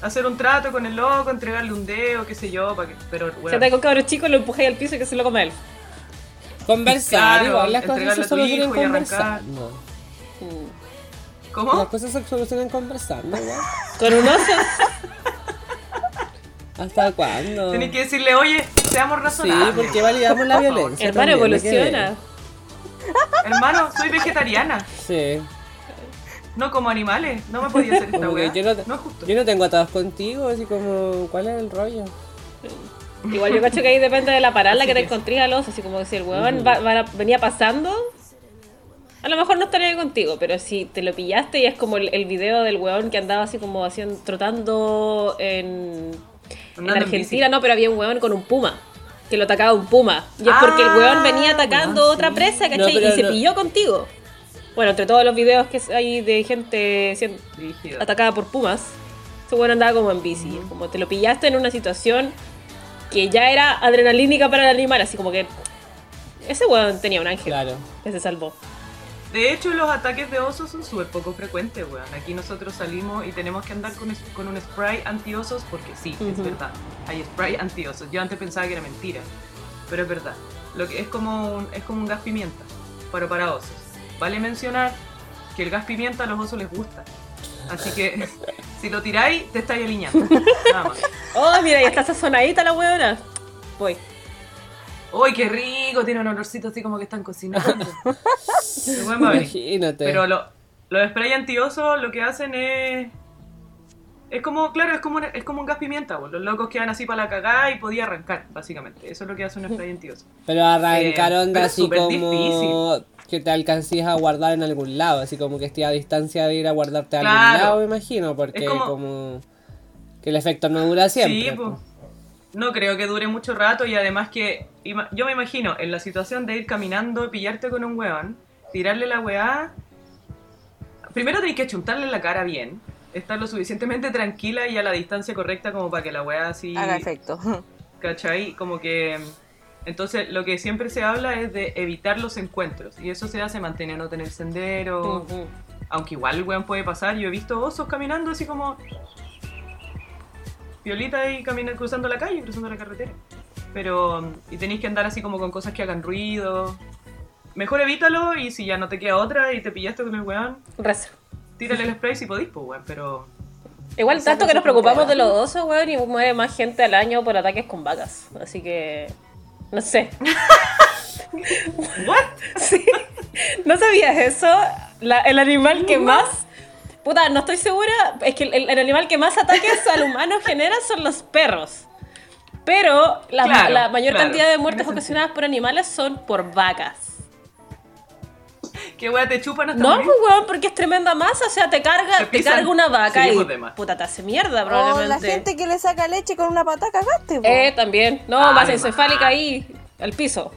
Hacer un trato con el loco, entregarle un dedo, qué sé yo, para que, pero Se bueno, te con cabros chicos, lo empujáis al piso y que se lo come él. Conversar, Claro, igual las cosas se entregarle a tu solucionan hijo y arrancar. conversando. Las ¿cómo? cosas se solucionan conversando, igual. Con un oso. ¿Hasta cuándo? Tenéis que decirle, oye, seamos Sí, razonables. porque validamos la violencia. Hermano, también, que evoluciona. Hermano, soy vegetariana. Sí. no como animales, no me podía hacer esta que weá. yo no, es justo. yo no tengo atados contigo, así como, ¿cuál es el rollo? Igual yo cacho que ahí depende de la parada Así que te que- encontrís al oso. Así como si el va- va- venía pasando, a lo mejor no estaría contigo, pero si te lo pillaste y es como el, el video del huevón que andaba así como haciendo, trotando en Andando en Argentina, no, pero había un huevón con un puma. que lo atacaba un puma. Y es porque el Ah, weón venía atacando weón, otra sí. presa, ¿cachai? No, y se pilló contigo. Bueno, entre todos los videos que hay de gente siendo Rígido. atacada por pumas, ese weón andaba como en bici. Como te lo pillaste en una situación que ya era adrenalínica para el animal, así como que ese weón tenía un ángel Claro. que se salvó. De hecho, los ataques de osos son súper poco frecuentes, weón. Aquí nosotros salimos y tenemos que andar con, un spray anti-osos porque sí, es verdad. Hay spray anti-osos. Yo antes pensaba que era mentira, pero es verdad. Lo que es como un, es como un gas pimienta, pero para osos. Vale mencionar que el gas pimienta a los osos les gusta. Así que si lo tiráis, te estáis alineando. Nada más. Oh, mira, ya está sazonadita la weona. Voy. ¡Uy, qué rico! Tiene un olorcito así como que están cocinando. Imagínate. Pero lo- los spray antiosos lo que hacen es. Es como, claro, es como, un- es como un gas pimienta, pues. los locos quedan así para la cagada y podía arrancar, básicamente. Eso es lo que hace un spray antioso. Pero arrancar Eh, es así como que te alcances a guardar en algún lado, así como que esté a distancia de ir a guardarte a algún lado, me imagino, porque como... como- que el efecto no dura siempre. sí, pues. No creo que dure mucho rato y además que yo me imagino en la situación de ir caminando, pillarte con un weón, tirarle la weá. Primero tenés que chuntarle la cara bien, estar lo suficientemente tranquila y a la distancia correcta como para que la weá así. Haga efecto. ¿Cachai? Como que... Entonces, lo que siempre se habla es de evitar los encuentros. Y eso se hace manteniéndote en el sendero. Aunque igual el weón puede pasar. Yo he visto osos caminando así como... Violita y caminan cruzando la calle, cruzando la carretera. Pero... Y tenéis que andar así como con cosas que hagan ruido. Mejor evítalo y si ya no te queda otra y te pillaste con el weón, Rezo. tírale el spray si podís, pues weón. Pero... Igual tanto que nos preocupamos de los osos, weón, y muere más gente al año por ataques con vacas. Así que. No sé. ¿What? Sí. ¿No sabías eso? La- el animal que más. Puta, no estoy segura. Es que el, el animal que más ataques al humano genera son los perros. Pero la, Claro, la mayor claro, cantidad de muertes ocasionadas por animales son por vacas. ¿Qué weón te chupan hasta No, pues weón, porque es tremenda masa. O sea, te carga, Te carga una vaca Sí, y puta, te hace mierda O probablemente. la gente que le saca leche con una pata cagaste, po. Eh, también. No, Ah, de encefálica ahí, al piso.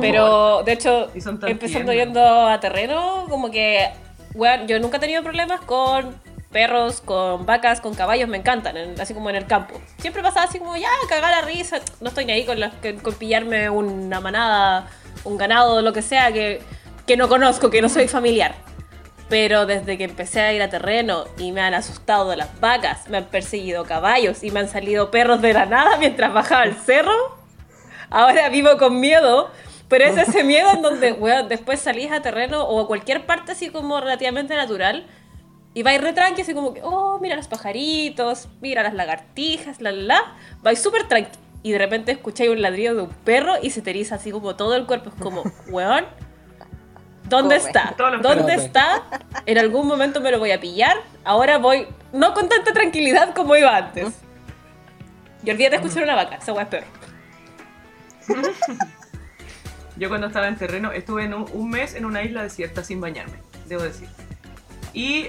Pero, de hecho, empezando yendo a terreno, como que, weón, yo nunca he tenido problemas con perros, con vacas, con caballos, me encantan, en- así como en el campo. Siempre pasaba así como, ya, cagar la risa, no estoy ni ahí con, con, pillarme una manada, un ganado, lo que sea, que, que no conozco, que no soy familiar. Pero desde que empecé a ir a terreno y me han asustado las vacas, me han perseguido caballos y me han salido perros de la nada mientras bajaba el cerro, ahora vivo con miedo. Pero es ese miedo en donde, weón, después salís a terreno o a cualquier parte así como relativamente natural y vais re tranqui, así como que, oh, mira los pajaritos, mira las lagartijas, la, la, la. Vais súper tranqui. Y de repente escucháis un ladrido de un perro y se te eriza así como todo el cuerpo. Es como, weón, ¿dónde está? ¿Dónde está? En algún momento me lo voy a pillar. Ahora voy, no con tanta tranquilidad como iba antes. Y olvídate de escuchar una vaca, esa weá es peor. Yo cuando estaba en terreno estuve en un, un mes en una isla desierta sin bañarme, debo decir. Y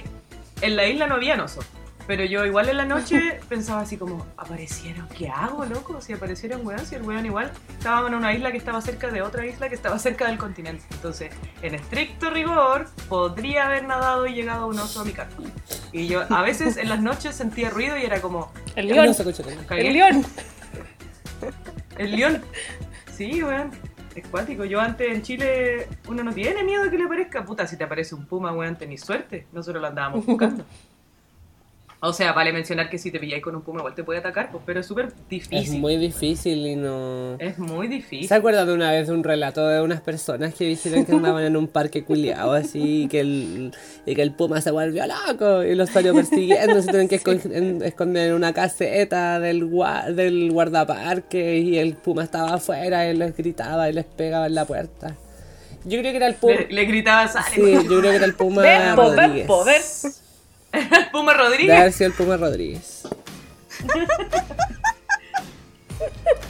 en la isla no había osos. Pero yo igual en la noche pensaba así como, ¿aparecieron? ¿Qué hago, loco? Si aparecieron weón, si el weón igual estábamos en una isla que estaba cerca de otra isla que estaba cerca del continente. Entonces, en estricto rigor, podría haber nadado y llegado un oso a mi carro. Y yo a veces en las noches sentía ruido y era como, El león. El león. El león. Sí, weón. Es cuático. Yo antes en Chile, uno no tiene miedo de que le aparezca. Puta, si te aparece un puma, weón, tenés suerte. Nosotros lo andábamos buscando. O sea, vale mencionar que si te pilláis con un puma, igual te puede atacar, pues, pero es súper Es difícil. muy difícil y no... Es muy difícil. ¿Se acuerdan de una vez de un relato de unas personas que dijeron que andaban en un parque culiado así y que el, y que el puma se volvió loco y los salió persiguiendo, se tuvieron que esconder en una caseta del, gua- del guardaparque y el puma estaba afuera y les gritaba y les pegaba en la puerta. Yo creo que era el puma. Le, le gritaba, sale. Sí, yo creo que era el puma po, Rodríguez. Puma Rodríguez. haber sido el Puma Rodríguez.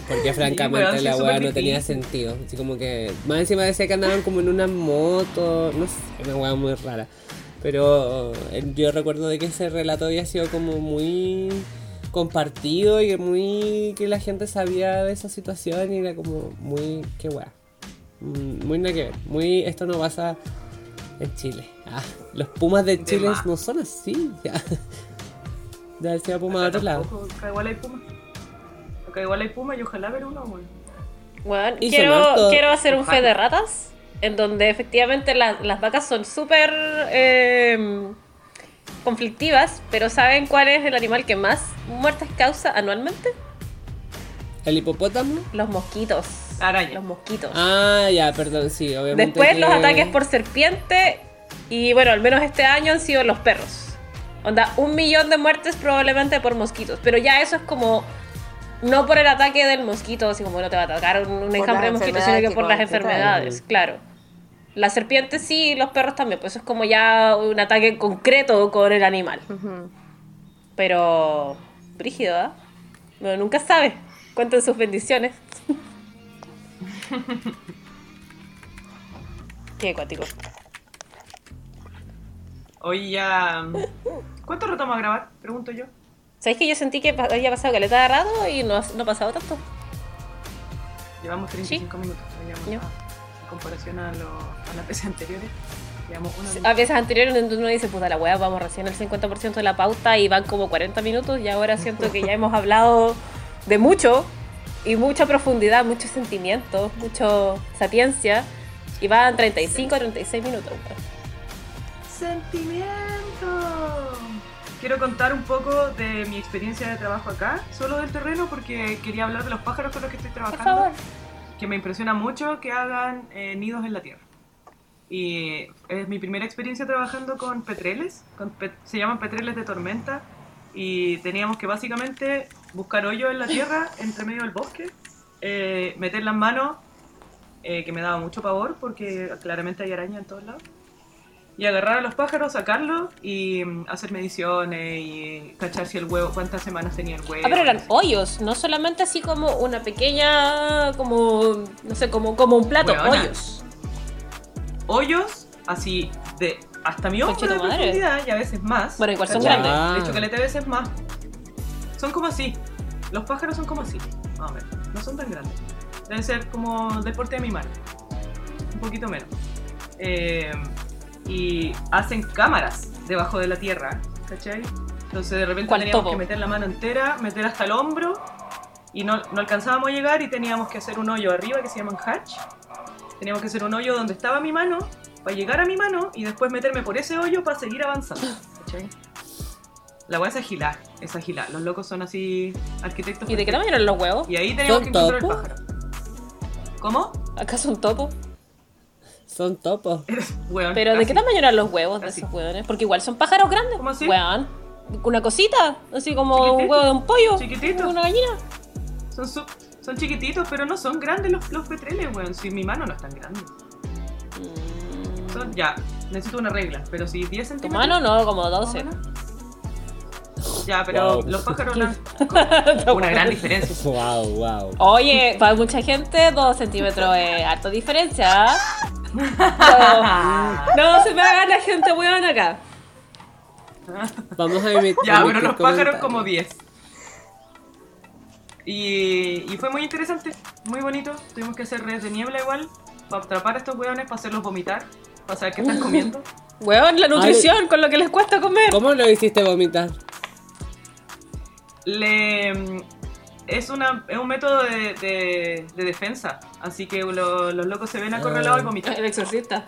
Porque francamente la weá no tenía sentido. Así como que. Más encima decía que andaban como en una moto. No sé, una weá muy rara. Pero eh, yo recuerdo de que ese relato había sido como muy. compartido y muy que la gente sabía de esa situación y era como muy qué weá. Mm, Muy nada que ver. Muy esto no pasa en Chile. Ah, los Pumas de De Chile más. no son así. Ya. De haber sido Puma de otro lado. Acá igual hay puma. Acá igual hay puma y ojalá ver uno. Bueno, quiero, quiero hacer un fe de ratas, en donde efectivamente la- las vacas son súper eh, conflictivas, pero ¿saben cuál es el animal que más muertes causa anualmente? ¿El hipopótamo? Los mosquitos. Araña. Los mosquitos. Ah, ya, perdón, sí, obviamente. Después los que- ataques por serpiente y bueno, al menos este año han sido los perros. Onda, un millón de muertes probablemente por mosquitos, pero ya eso es como... No por el ataque del mosquito, así como no te va a atacar un, un enjambre de mosquitos, sino que por las enfermedades, claro. Las serpientes sí, y los perros también, pues eso es como ya un ataque concreto con el animal. Pero... Brígido, ¿ah? Bueno, nunca sabe. Cuenten sus bendiciones. Qué acuático. Hoy ya. ¿Cuánto rato vamos a grabar? Pregunto yo. ¿Sabéis que yo sentí que había pasado caleta de rato y no ha, no ha pasado tanto? Llevamos 35 minutos. Llevamos, ah, En comparación a, lo- a las veces anteriores. Una. A veces anteriores uno dice, puta la weá, vamos recién al 50% de la pauta y van como 40 minutos y ahora siento que ya hemos hablado de mucho y mucha profundidad, mucho sentimiento, mucho sapiencia y van 35 a 36 minutos. ¡Sentimiento! Quiero contar un poco de mi experiencia de trabajo acá, solo del terreno, porque quería hablar de los pájaros con los que estoy Por trabajando. favor. que me impresiona mucho que hagan eh, nidos en la tierra. Y es mi primera experiencia trabajando con petreles, con pe- se llaman petreles de tormenta, y teníamos que básicamente buscar hoyos en la tierra, entre medio del bosque, eh, meter las manos, eh, que me daba mucho pavor, porque claramente hay araña en todos lados, y agarrar a los pájaros, sacarlos y mm, hacer mediciones y cachar si el huevo, cuántas semanas tenía el huevo. Ah, pero eran hoyos, no solamente así como una pequeña, como, no sé, como, como un plato, Weona. hoyos. hoyos así de hasta mi hombro de madre. profundidad y a veces más. Bueno, igual son grandes. De hecho, caleta veces más. Son como así. Los pájaros son como así. Más o menos. No son tan grandes. Deben ser como del porte de mi mano. Un poquito menos. Eh, y hacen cámaras debajo de la tierra. ¿Cachai? Entonces de repente ¿Cuál teníamos topo? que meter la mano entera, meter hasta el hombro. Y no, no alcanzábamos a llegar y teníamos que hacer un hoyo arriba que se llaman hatch. Teníamos que hacer un hoyo donde estaba mi mano, para llegar a mi mano y después meterme por ese hoyo para seguir avanzando. ¿cachai? La weá es agilar, es agilar. Los locos son así arquitectos. ¿Y de qué tamaño eran los huevos? Y ahí teníamos ¿Son que encontrar el topos? pájaro. ¿Cómo? ¿Acaso un topo? Son topos. Weón, ¿Pero de qué tamaño eran los huevos de Así. esos hueones? Porque igual son pájaros grandes. ¿Cómo así? Weón. Una cosita, así como un Chiquitito. huevo de un pollo. Chiquitito. Una gallina. Son, su- son chiquititos, pero no son grandes los, los petreles, weón. Si mi mano no es tan grande. Son, ya, necesito una regla, pero si 10 Tu centímetros. mano no, como más o 12. Ya, pero Wow. los pájaros no. Una gran diferencia. Wow, wow. Oye, para mucha gente 2 centímetros es harta diferencia. ¿ah? No, no se me haga la gente weón acá. Vamos a emitir. Ya, pero los pájaros como 10. Y, y fue muy interesante, muy bonito. Tuvimos que hacer redes de niebla igual, para atrapar a estos hueones, para hacerlos vomitar, para saber qué están comiendo. Weón, la nutrición, con lo que les cuesta comer. ¿Cómo lo hiciste vomitar? Le, es, una, es un método de, de- de defensa, así que lo- los locos se ven acorralados y vomitan. El exorcista.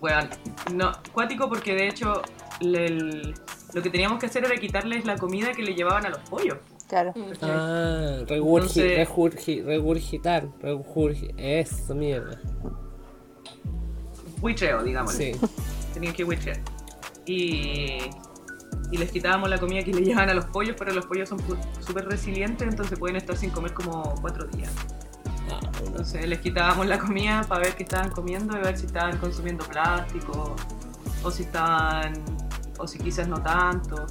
Bueno, no, cuático porque de hecho le- el- lo que teníamos que hacer era quitarles la comida que le llevaban a los pollos. Claro. ¿cachai? Ah, regurgi, Entonces- regurgi, regurgitar, regurgi, eso, mierda. Buitreo, digamos. Sí. Tenían que buitrear. Y, y les quitábamos la comida que le llevaban a los pollos, pero los pollos son súper resilientes, entonces pueden estar sin comer como cuatro días. Ah, bueno. Entonces les quitábamos la comida para ver qué estaban comiendo y ver si estaban consumiendo plástico o si estaban o si quizás no tanto.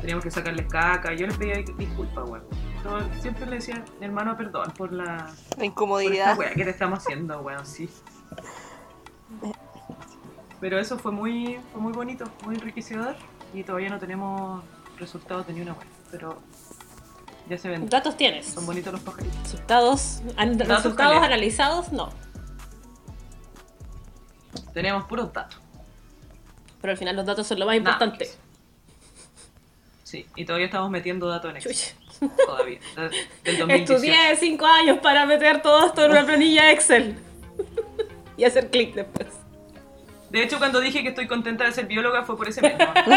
Teníamos que sacarles caca. Yo les pedía disculpas, weón. Yo Siempre le decía, hermano, perdón por la La por esta incomodidad. que te estamos haciendo, weón, sí. Pero eso fue muy, fue muy bonito, muy enriquecedor y todavía no tenemos resultados de ni una web, pero ya se ven. Datos tienes. Son bonitos los pajaritos. Resultados, an- Datos resultados analizados, no. Tenemos puros datos. Pero al final los datos son lo más importante. Sí, y todavía estamos metiendo datos en Excel. Todavía. de- Del 2018. Estudié 5 años para meter todo esto en una planilla Excel. y hacer clic después. De hecho, cuando dije que estoy contenta de ser bióloga fue por ese mes. ¿no?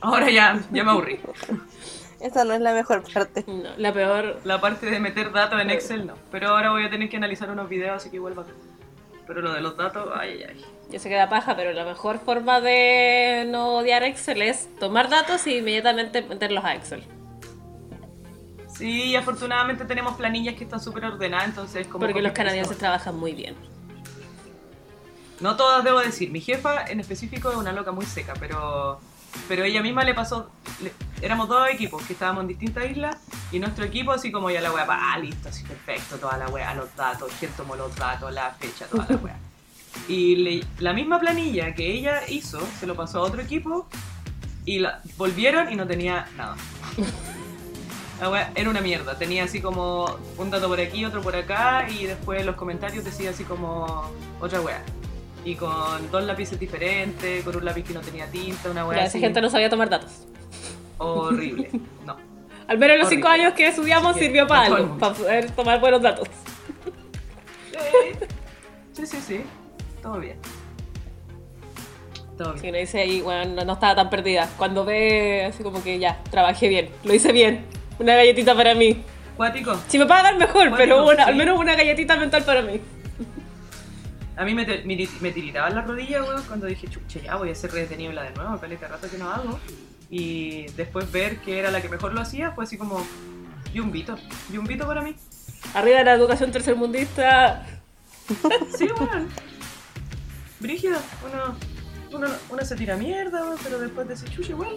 Ahora ya, ya me aburrí. Esa no es la mejor parte. No, la peor. La parte de meter datos en Excel no. Pero ahora voy a tener que analizar unos videos, así que igual va. Pero lo de los datos, ay, ay, ay. Yo sé que da paja, pero la mejor forma de no odiar Excel es tomar datos y inmediatamente meterlos a Excel. Sí, afortunadamente tenemos planillas que están súper ordenadas, entonces como... Porque los canadienses trabajan muy bien. No todas debo decir. Mi jefa en específico es una loca muy seca, pero pero ella misma le pasó. le- éramos dos equipos que estábamos en distintas islas y nuestro equipo, así como ya la wea, ah, listo, así perfecto, toda la wea, los datos, quién tomó los datos, la fecha, toda la wea. Y la misma planilla que ella hizo se lo pasó a otro equipo y la, volvieron y no tenía nada. La wea era una mierda, tenía así como un dato por aquí, otro por acá y después los comentarios decía así como otra wea. Y con dos lápices diferentes, con un lápiz que no tenía tinta, una así esa gente no sabía tomar datos. horrible. No. Al menos los 5 Horrible. años que estudiamos Sí, sirvió para algo, para poder tomar buenos datos. Sí, sí, sí. Todo bien. Todo Si bien. uno dice ahí, bueno, no, estaba tan perdida. Cuando ve así como que ya, trabajé bien, lo hice bien. Una galletita para mí. Cuático. Si me pagan mejor, Bueno, pero una, sí. al menos una galletita mental para mí. A mí me, te- me, me tiritaban las rodillas, weón, cuando dije, chucha, ya voy a hacer redes de niebla de nuevo, caleta rato que no hago. Y después ver que era la que mejor lo hacía, fue así como, y un vito, y un vito para mí. Arriba de la educación tercermundista. Sí, weón. Brígida, uno, uno, uno se tira mierda, weón, pero después de ese chucha, igual,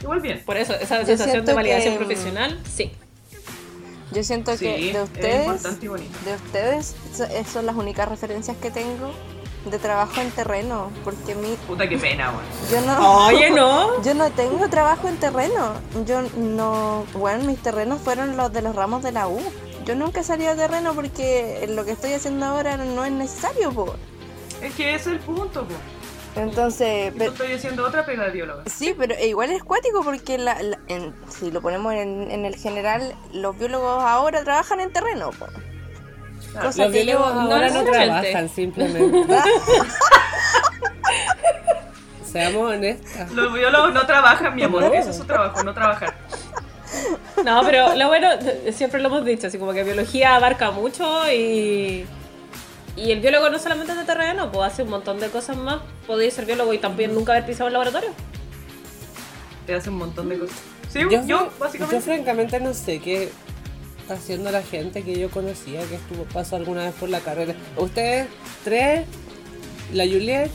igual bien. Por eso, esa sensación de validación que, profesional, sí. Yo siento Sí, que de es ustedes, de ustedes eh, son las únicas referencias que tengo de trabajo en terreno, porque mi, Puta, qué pena, weón. yo no, Oye, no. yo no tengo trabajo en terreno. Yo no, bueno, mis terrenos fueron los de los ramos de la U. Yo nunca salí a terreno porque lo que estoy haciendo ahora no es necesario, po. Es que ese es el punto, po. Entonces, pero- estoy haciendo otra pega de bióloga. Sí, pero igual es cuático porque la, la- en- si lo ponemos en, en el general, los biólogos ahora trabajan en terreno. po. Cosa Los que yo biólogos ahora no trabajan, simplemente. Seamos honestas. Los biólogos no trabajan, mi amor. Ese es su trabajo, no trabajar. No, pero lo bueno, siempre lo hemos dicho, así como que biología abarca mucho y. Y el biólogo no solamente es de terreno, pues hace un montón de cosas más. Podéis ser biólogo y también nunca haber pisado el laboratorio. Te hace un montón de cosas. Sí, Yo, yo, fran- yo básicamente. francamente no sé qué está haciendo la gente que yo conocía, que estuvo pasó alguna vez por la carrera. Ustedes tres, la Juliet,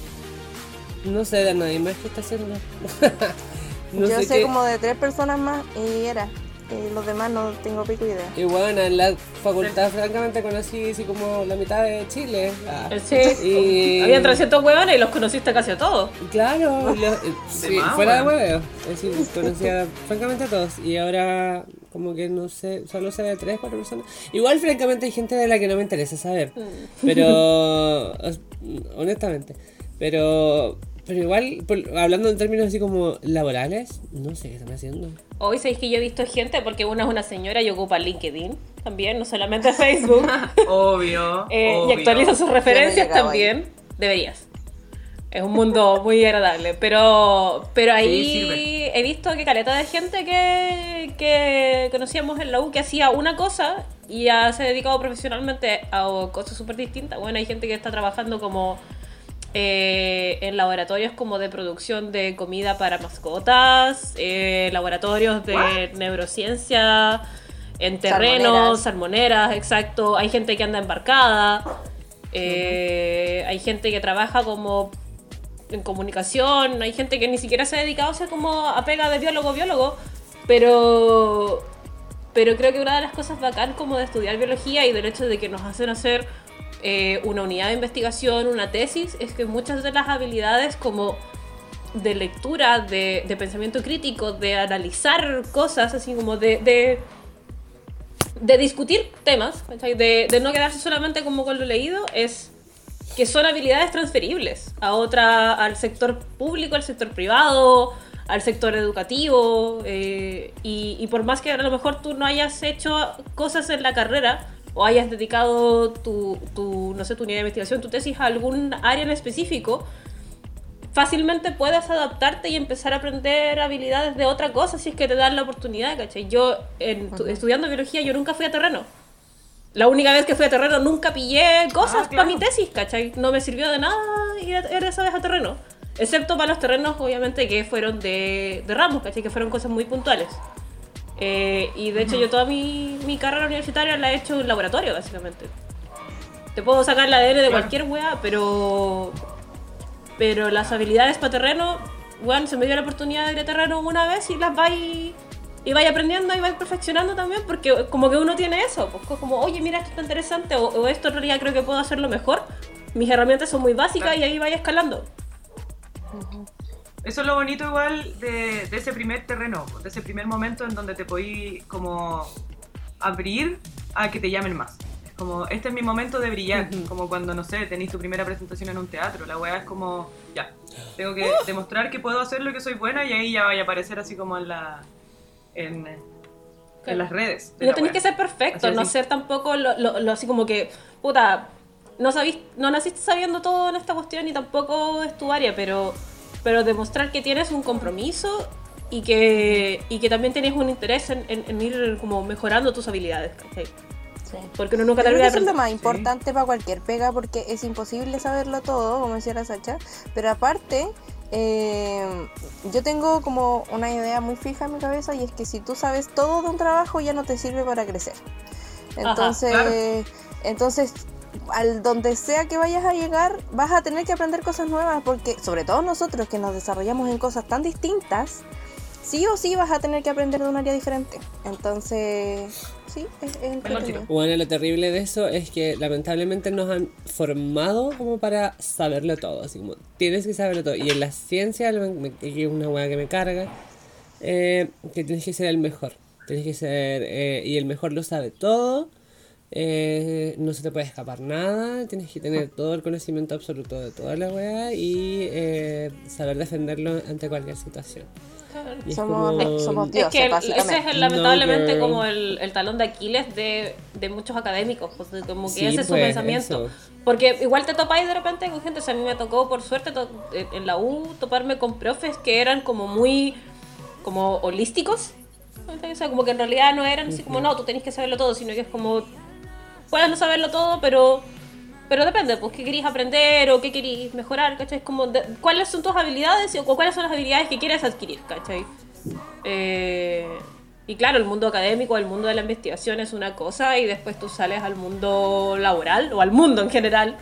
no sé de nadie más que está haciendo. no yo sé, qué- como de tres personas más y era. Y los demás no tengo pico idea. Y bueno, en la facultad francamente conocí así como la mitad de Chile. Ah. Sí. Y... Habían 300 hueones y los conociste casi a todos. Claro, lo- eh, sí, más, fuera de hueveo. Es decir, conocía francamente a todos. Y ahora, como que no sé, solo sé de tres, cuatro personas. Igual, francamente, hay gente de la que no me interesa saber. Pero, os- honestamente. Pero, pero igual, por- hablando en términos así como laborales, no sé qué están haciendo. Hoy sabéis que yo he visto gente, porque una es una señora y ocupa LinkedIn también, no solamente Facebook. Obvio. Eh, y actualiza sus referencias también. Deberías. Es un mundo muy agradable. Pero, pero ahí he visto que caleta de gente que, que conocíamos en la U que hacía una cosa y ya se ha dedicado profesionalmente a cosas súper distintas. Bueno, hay gente que está trabajando como eh, en laboratorios como de producción de comida para mascotas, eh, laboratorios de What? neurociencia, en terrenos, salmoneras, exacto. Hay gente que anda embarcada, eh, hay gente que trabaja como en comunicación, hay gente que ni siquiera se ha dedicado a ser como a pega de biólogo, biólogo, pero pero creo que una de las cosas bacán como de estudiar biología y del hecho de que nos hacen hacer eh, una unidad de investigación, una tesis, es que muchas de las habilidades como de lectura, de, pensamiento crítico, de analizar cosas, así como de, de, discutir temas, de no quedarse solamente como con lo leído, es que son habilidades transferibles a otra, al sector público, al sector privado, al sector educativo, eh, y, y por más que a lo mejor tú no hayas hecho cosas en la carrera, o hayas dedicado tu, tu, no sé, tu unidad de investigación, tu tesis a algún área en específico, fácilmente puedes adaptarte y empezar a aprender habilidades de otra cosa si es que te dan la oportunidad, ¿cachai? Yo, en, tu- estudiando biología, yo nunca fui a terreno. La única vez que fui a terreno nunca pillé cosas Ah, para claro. mi tesis, ¿cachai? No me sirvió de nada ir, a- ir esa vez a terreno. Excepto para los terrenos, obviamente, que fueron de, de ramos, ¿cachai? Que fueron cosas muy puntuales. Eh, y de hecho yo toda mi, mi carrera universitaria la he hecho en laboratorio, básicamente. Te puedo sacar la ADN de cualquier wea, pero... Pero las habilidades para terreno, weón, se me dio la oportunidad de ir a terreno una vez y las vais... Y vais aprendiendo y vais perfeccionando también, porque como que uno tiene eso, pues como, oye, mira, esto está interesante, o, o esto en realidad creo que puedo hacerlo mejor. Mis herramientas son muy básicas y ahí vais escalando. Eso es lo bonito igual de, de ese primer terreno, de ese primer momento en donde te podí como abrir a que te llamen más. Es como, este es mi momento de brillar, Ujú. como cuando, no sé, tenéis tu primera presentación en un teatro, la weá es como, ya, tengo que demostrar que puedo hacer lo que soy buena y ahí ya vaya a aparecer así como en la... en, en las redes. no la tenéis weá. que ser perfecto, Así, no así. ser tampoco lo, lo- lo así como que, puta, no, sabís, no naciste sabiendo todo en esta cuestión y tampoco es tu área, pero, pero demostrar que tienes un compromiso y que, y que también tienes un interés en, en- en ir como mejorando tus habilidades, ¿cachai? Sí. Porque uno nunca Yo creo que termina de eso es lo más Sí. importante para cualquier pega porque es imposible saberlo todo, como decía la Sacha. Pero aparte, eh, yo tengo como una idea muy fija en mi cabeza y es que si tú sabes todo de un trabajo ya no te sirve para crecer. Entonces, claro. entonces al donde sea que vayas a llegar, vas a tener que aprender cosas nuevas porque sobre todo nosotros que nos desarrollamos en cosas tan distintas, sí o sí vas a tener que aprender de un área diferente. Entonces, sí, es, es. Bueno, lo terrible de eso es que lamentablemente nos han formado como para saberlo todo, así como tienes que saberlo todo. Y en la ciencia, es una hueá que me carga, eh, que tienes que ser el mejor. Tienes que ser, eh, y el mejor lo sabe todo, eh, no se te puede escapar nada, tienes que tener todo el conocimiento absoluto de toda la weá y eh, saber defenderlo ante cualquier situación. Y es Somos, como- somos Es dioses, que el- básicamente. ese es lamentablemente como el, el talón de Aquiles de, de muchos académicos, pues, de como que Sí, ese es su pues, pensamiento. eso. Porque igual te topáis de repente con gente, o sea, a mí me tocó por suerte to- en la U toparme con profes que eran como muy como holísticos. O sea, como que en realidad no eran así como, no, tú tenés que saberlo todo, sino que es como, puedes no saberlo todo, pero pero depende, pues, qué queréis aprender o qué queréis mejorar, ¿cachai? Como, de- ¿cuáles son tus habilidades o cuáles son las habilidades que quieres adquirir, ¿cachai? Eh, y claro, el mundo académico, el mundo de la investigación es una cosa y después tú sales al mundo laboral o al mundo en general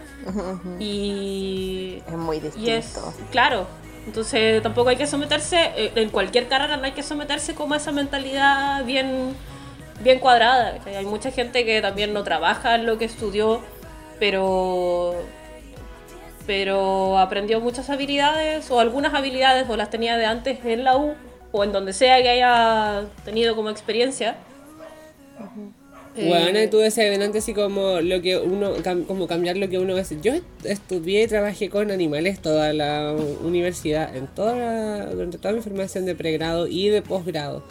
y, Es muy y es, distinto. claro, entonces tampoco hay que someterse, eh, en cualquier carrera no hay que someterse como a esa mentalidad bien, bien cuadrada. ¿cachai? Hay mucha gente que también no trabaja en lo que estudió, pero, pero aprendió muchas habilidades o algunas habilidades o las tenía de antes en la U o en donde sea que haya tenido como experiencia. Eh, Bueno, y tú decías delante así como lo que uno, cam- como cambiar lo que uno hace. Yo est- estudié y trabajé con animales toda la universidad, en toda la- durante toda mi formación de pregrado y de posgrado.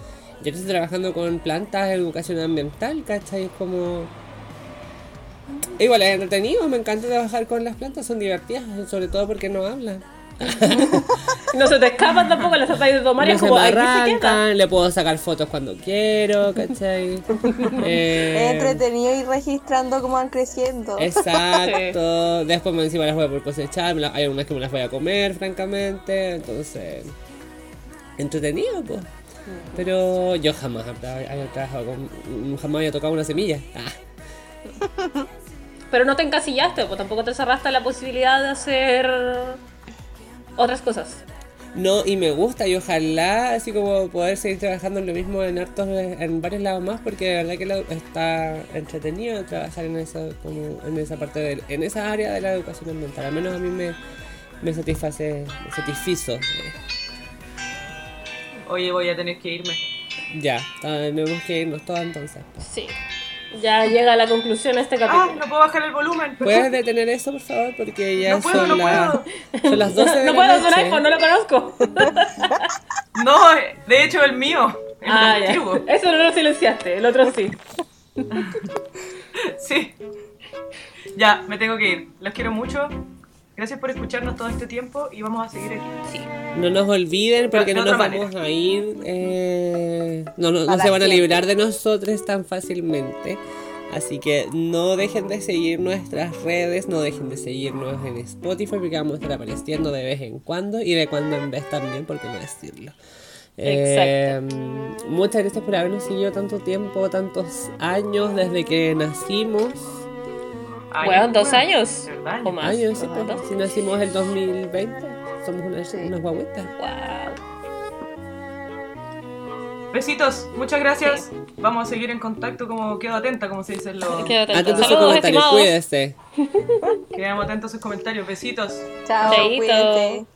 Yo estoy trabajando con plantas, educación ambiental, ¿cachai? Es como... Igual es entretenido, me encanta trabajar con las plantas, son divertidas, sobre todo porque no hablan. no se te escapan tampoco, las tratáis de tomar y No es se como, me "Ay, ¿qué se queda?". arrancan, le puedo sacar fotos cuando quiero, ¿cachai? Es Eh, entretenido ir registrando cómo van creciendo. Exacto. Después me encima las voy a por cosechar. hay algunas que me las voy a comer, francamente. Entonces, entretenido, pues. Pero yo jamás hab- había trabajado con. Jamás había tocado una semilla. Ah. Pero no te encasillaste, pues tampoco te cerraste la posibilidad de hacer otras cosas. No, y me gusta, y ojalá así como poder seguir trabajando en lo mismo en hartos, en varios lados más, porque de verdad que está entretenido trabajar en esa, como en esa parte de, en esa área de la educación ambiental. Al menos a mí me, me satisface, me satisfizo. eh. Oye, voy a tener que irme. Ya, tenemos que irnos todos entonces. Sí. Ya llega a la conclusión este Ah, capítulo. no puedo bajar el volumen. ¿Puedes detener eso, por favor? Porque ya No puedo, son, no las- puedo. son las 12 de No la puedo, es un noche. iPhone, no lo conozco. No, de hecho el mío. El Ah, ya. Eso no lo silenciaste, el otro sí. Sí. Ya, me tengo que ir. Los quiero mucho. Gracias por escucharnos todo este tiempo y vamos a seguir aquí. No nos olviden porque De no nos otra vamos a ir. eh, no, no, no se van a librar de nosotros tan fácilmente. Así que no dejen de seguir nuestras redes, no dejen de seguirnos en Spotify porque vamos a estar apareciendo de vez en cuando y de cuando en vez también, por qué no decirlo. Eh, muchas gracias por habernos seguido tanto tiempo, tantos años desde que nacimos. Ay, Bueno, dos bueno, años. verdad. O más. Años, sí, o pues, si nacimos el 2020, somos unas, Sí. unas guaguitas. Wow. Besitos, muchas gracias. Vamos a seguir en contacto como quedo atenta, como se dice los... Quedo atenta. Atentos a sus comentarios, cuídese. Quedamos atentos a sus comentarios. Besitos. Chao, Chaito. cuídate.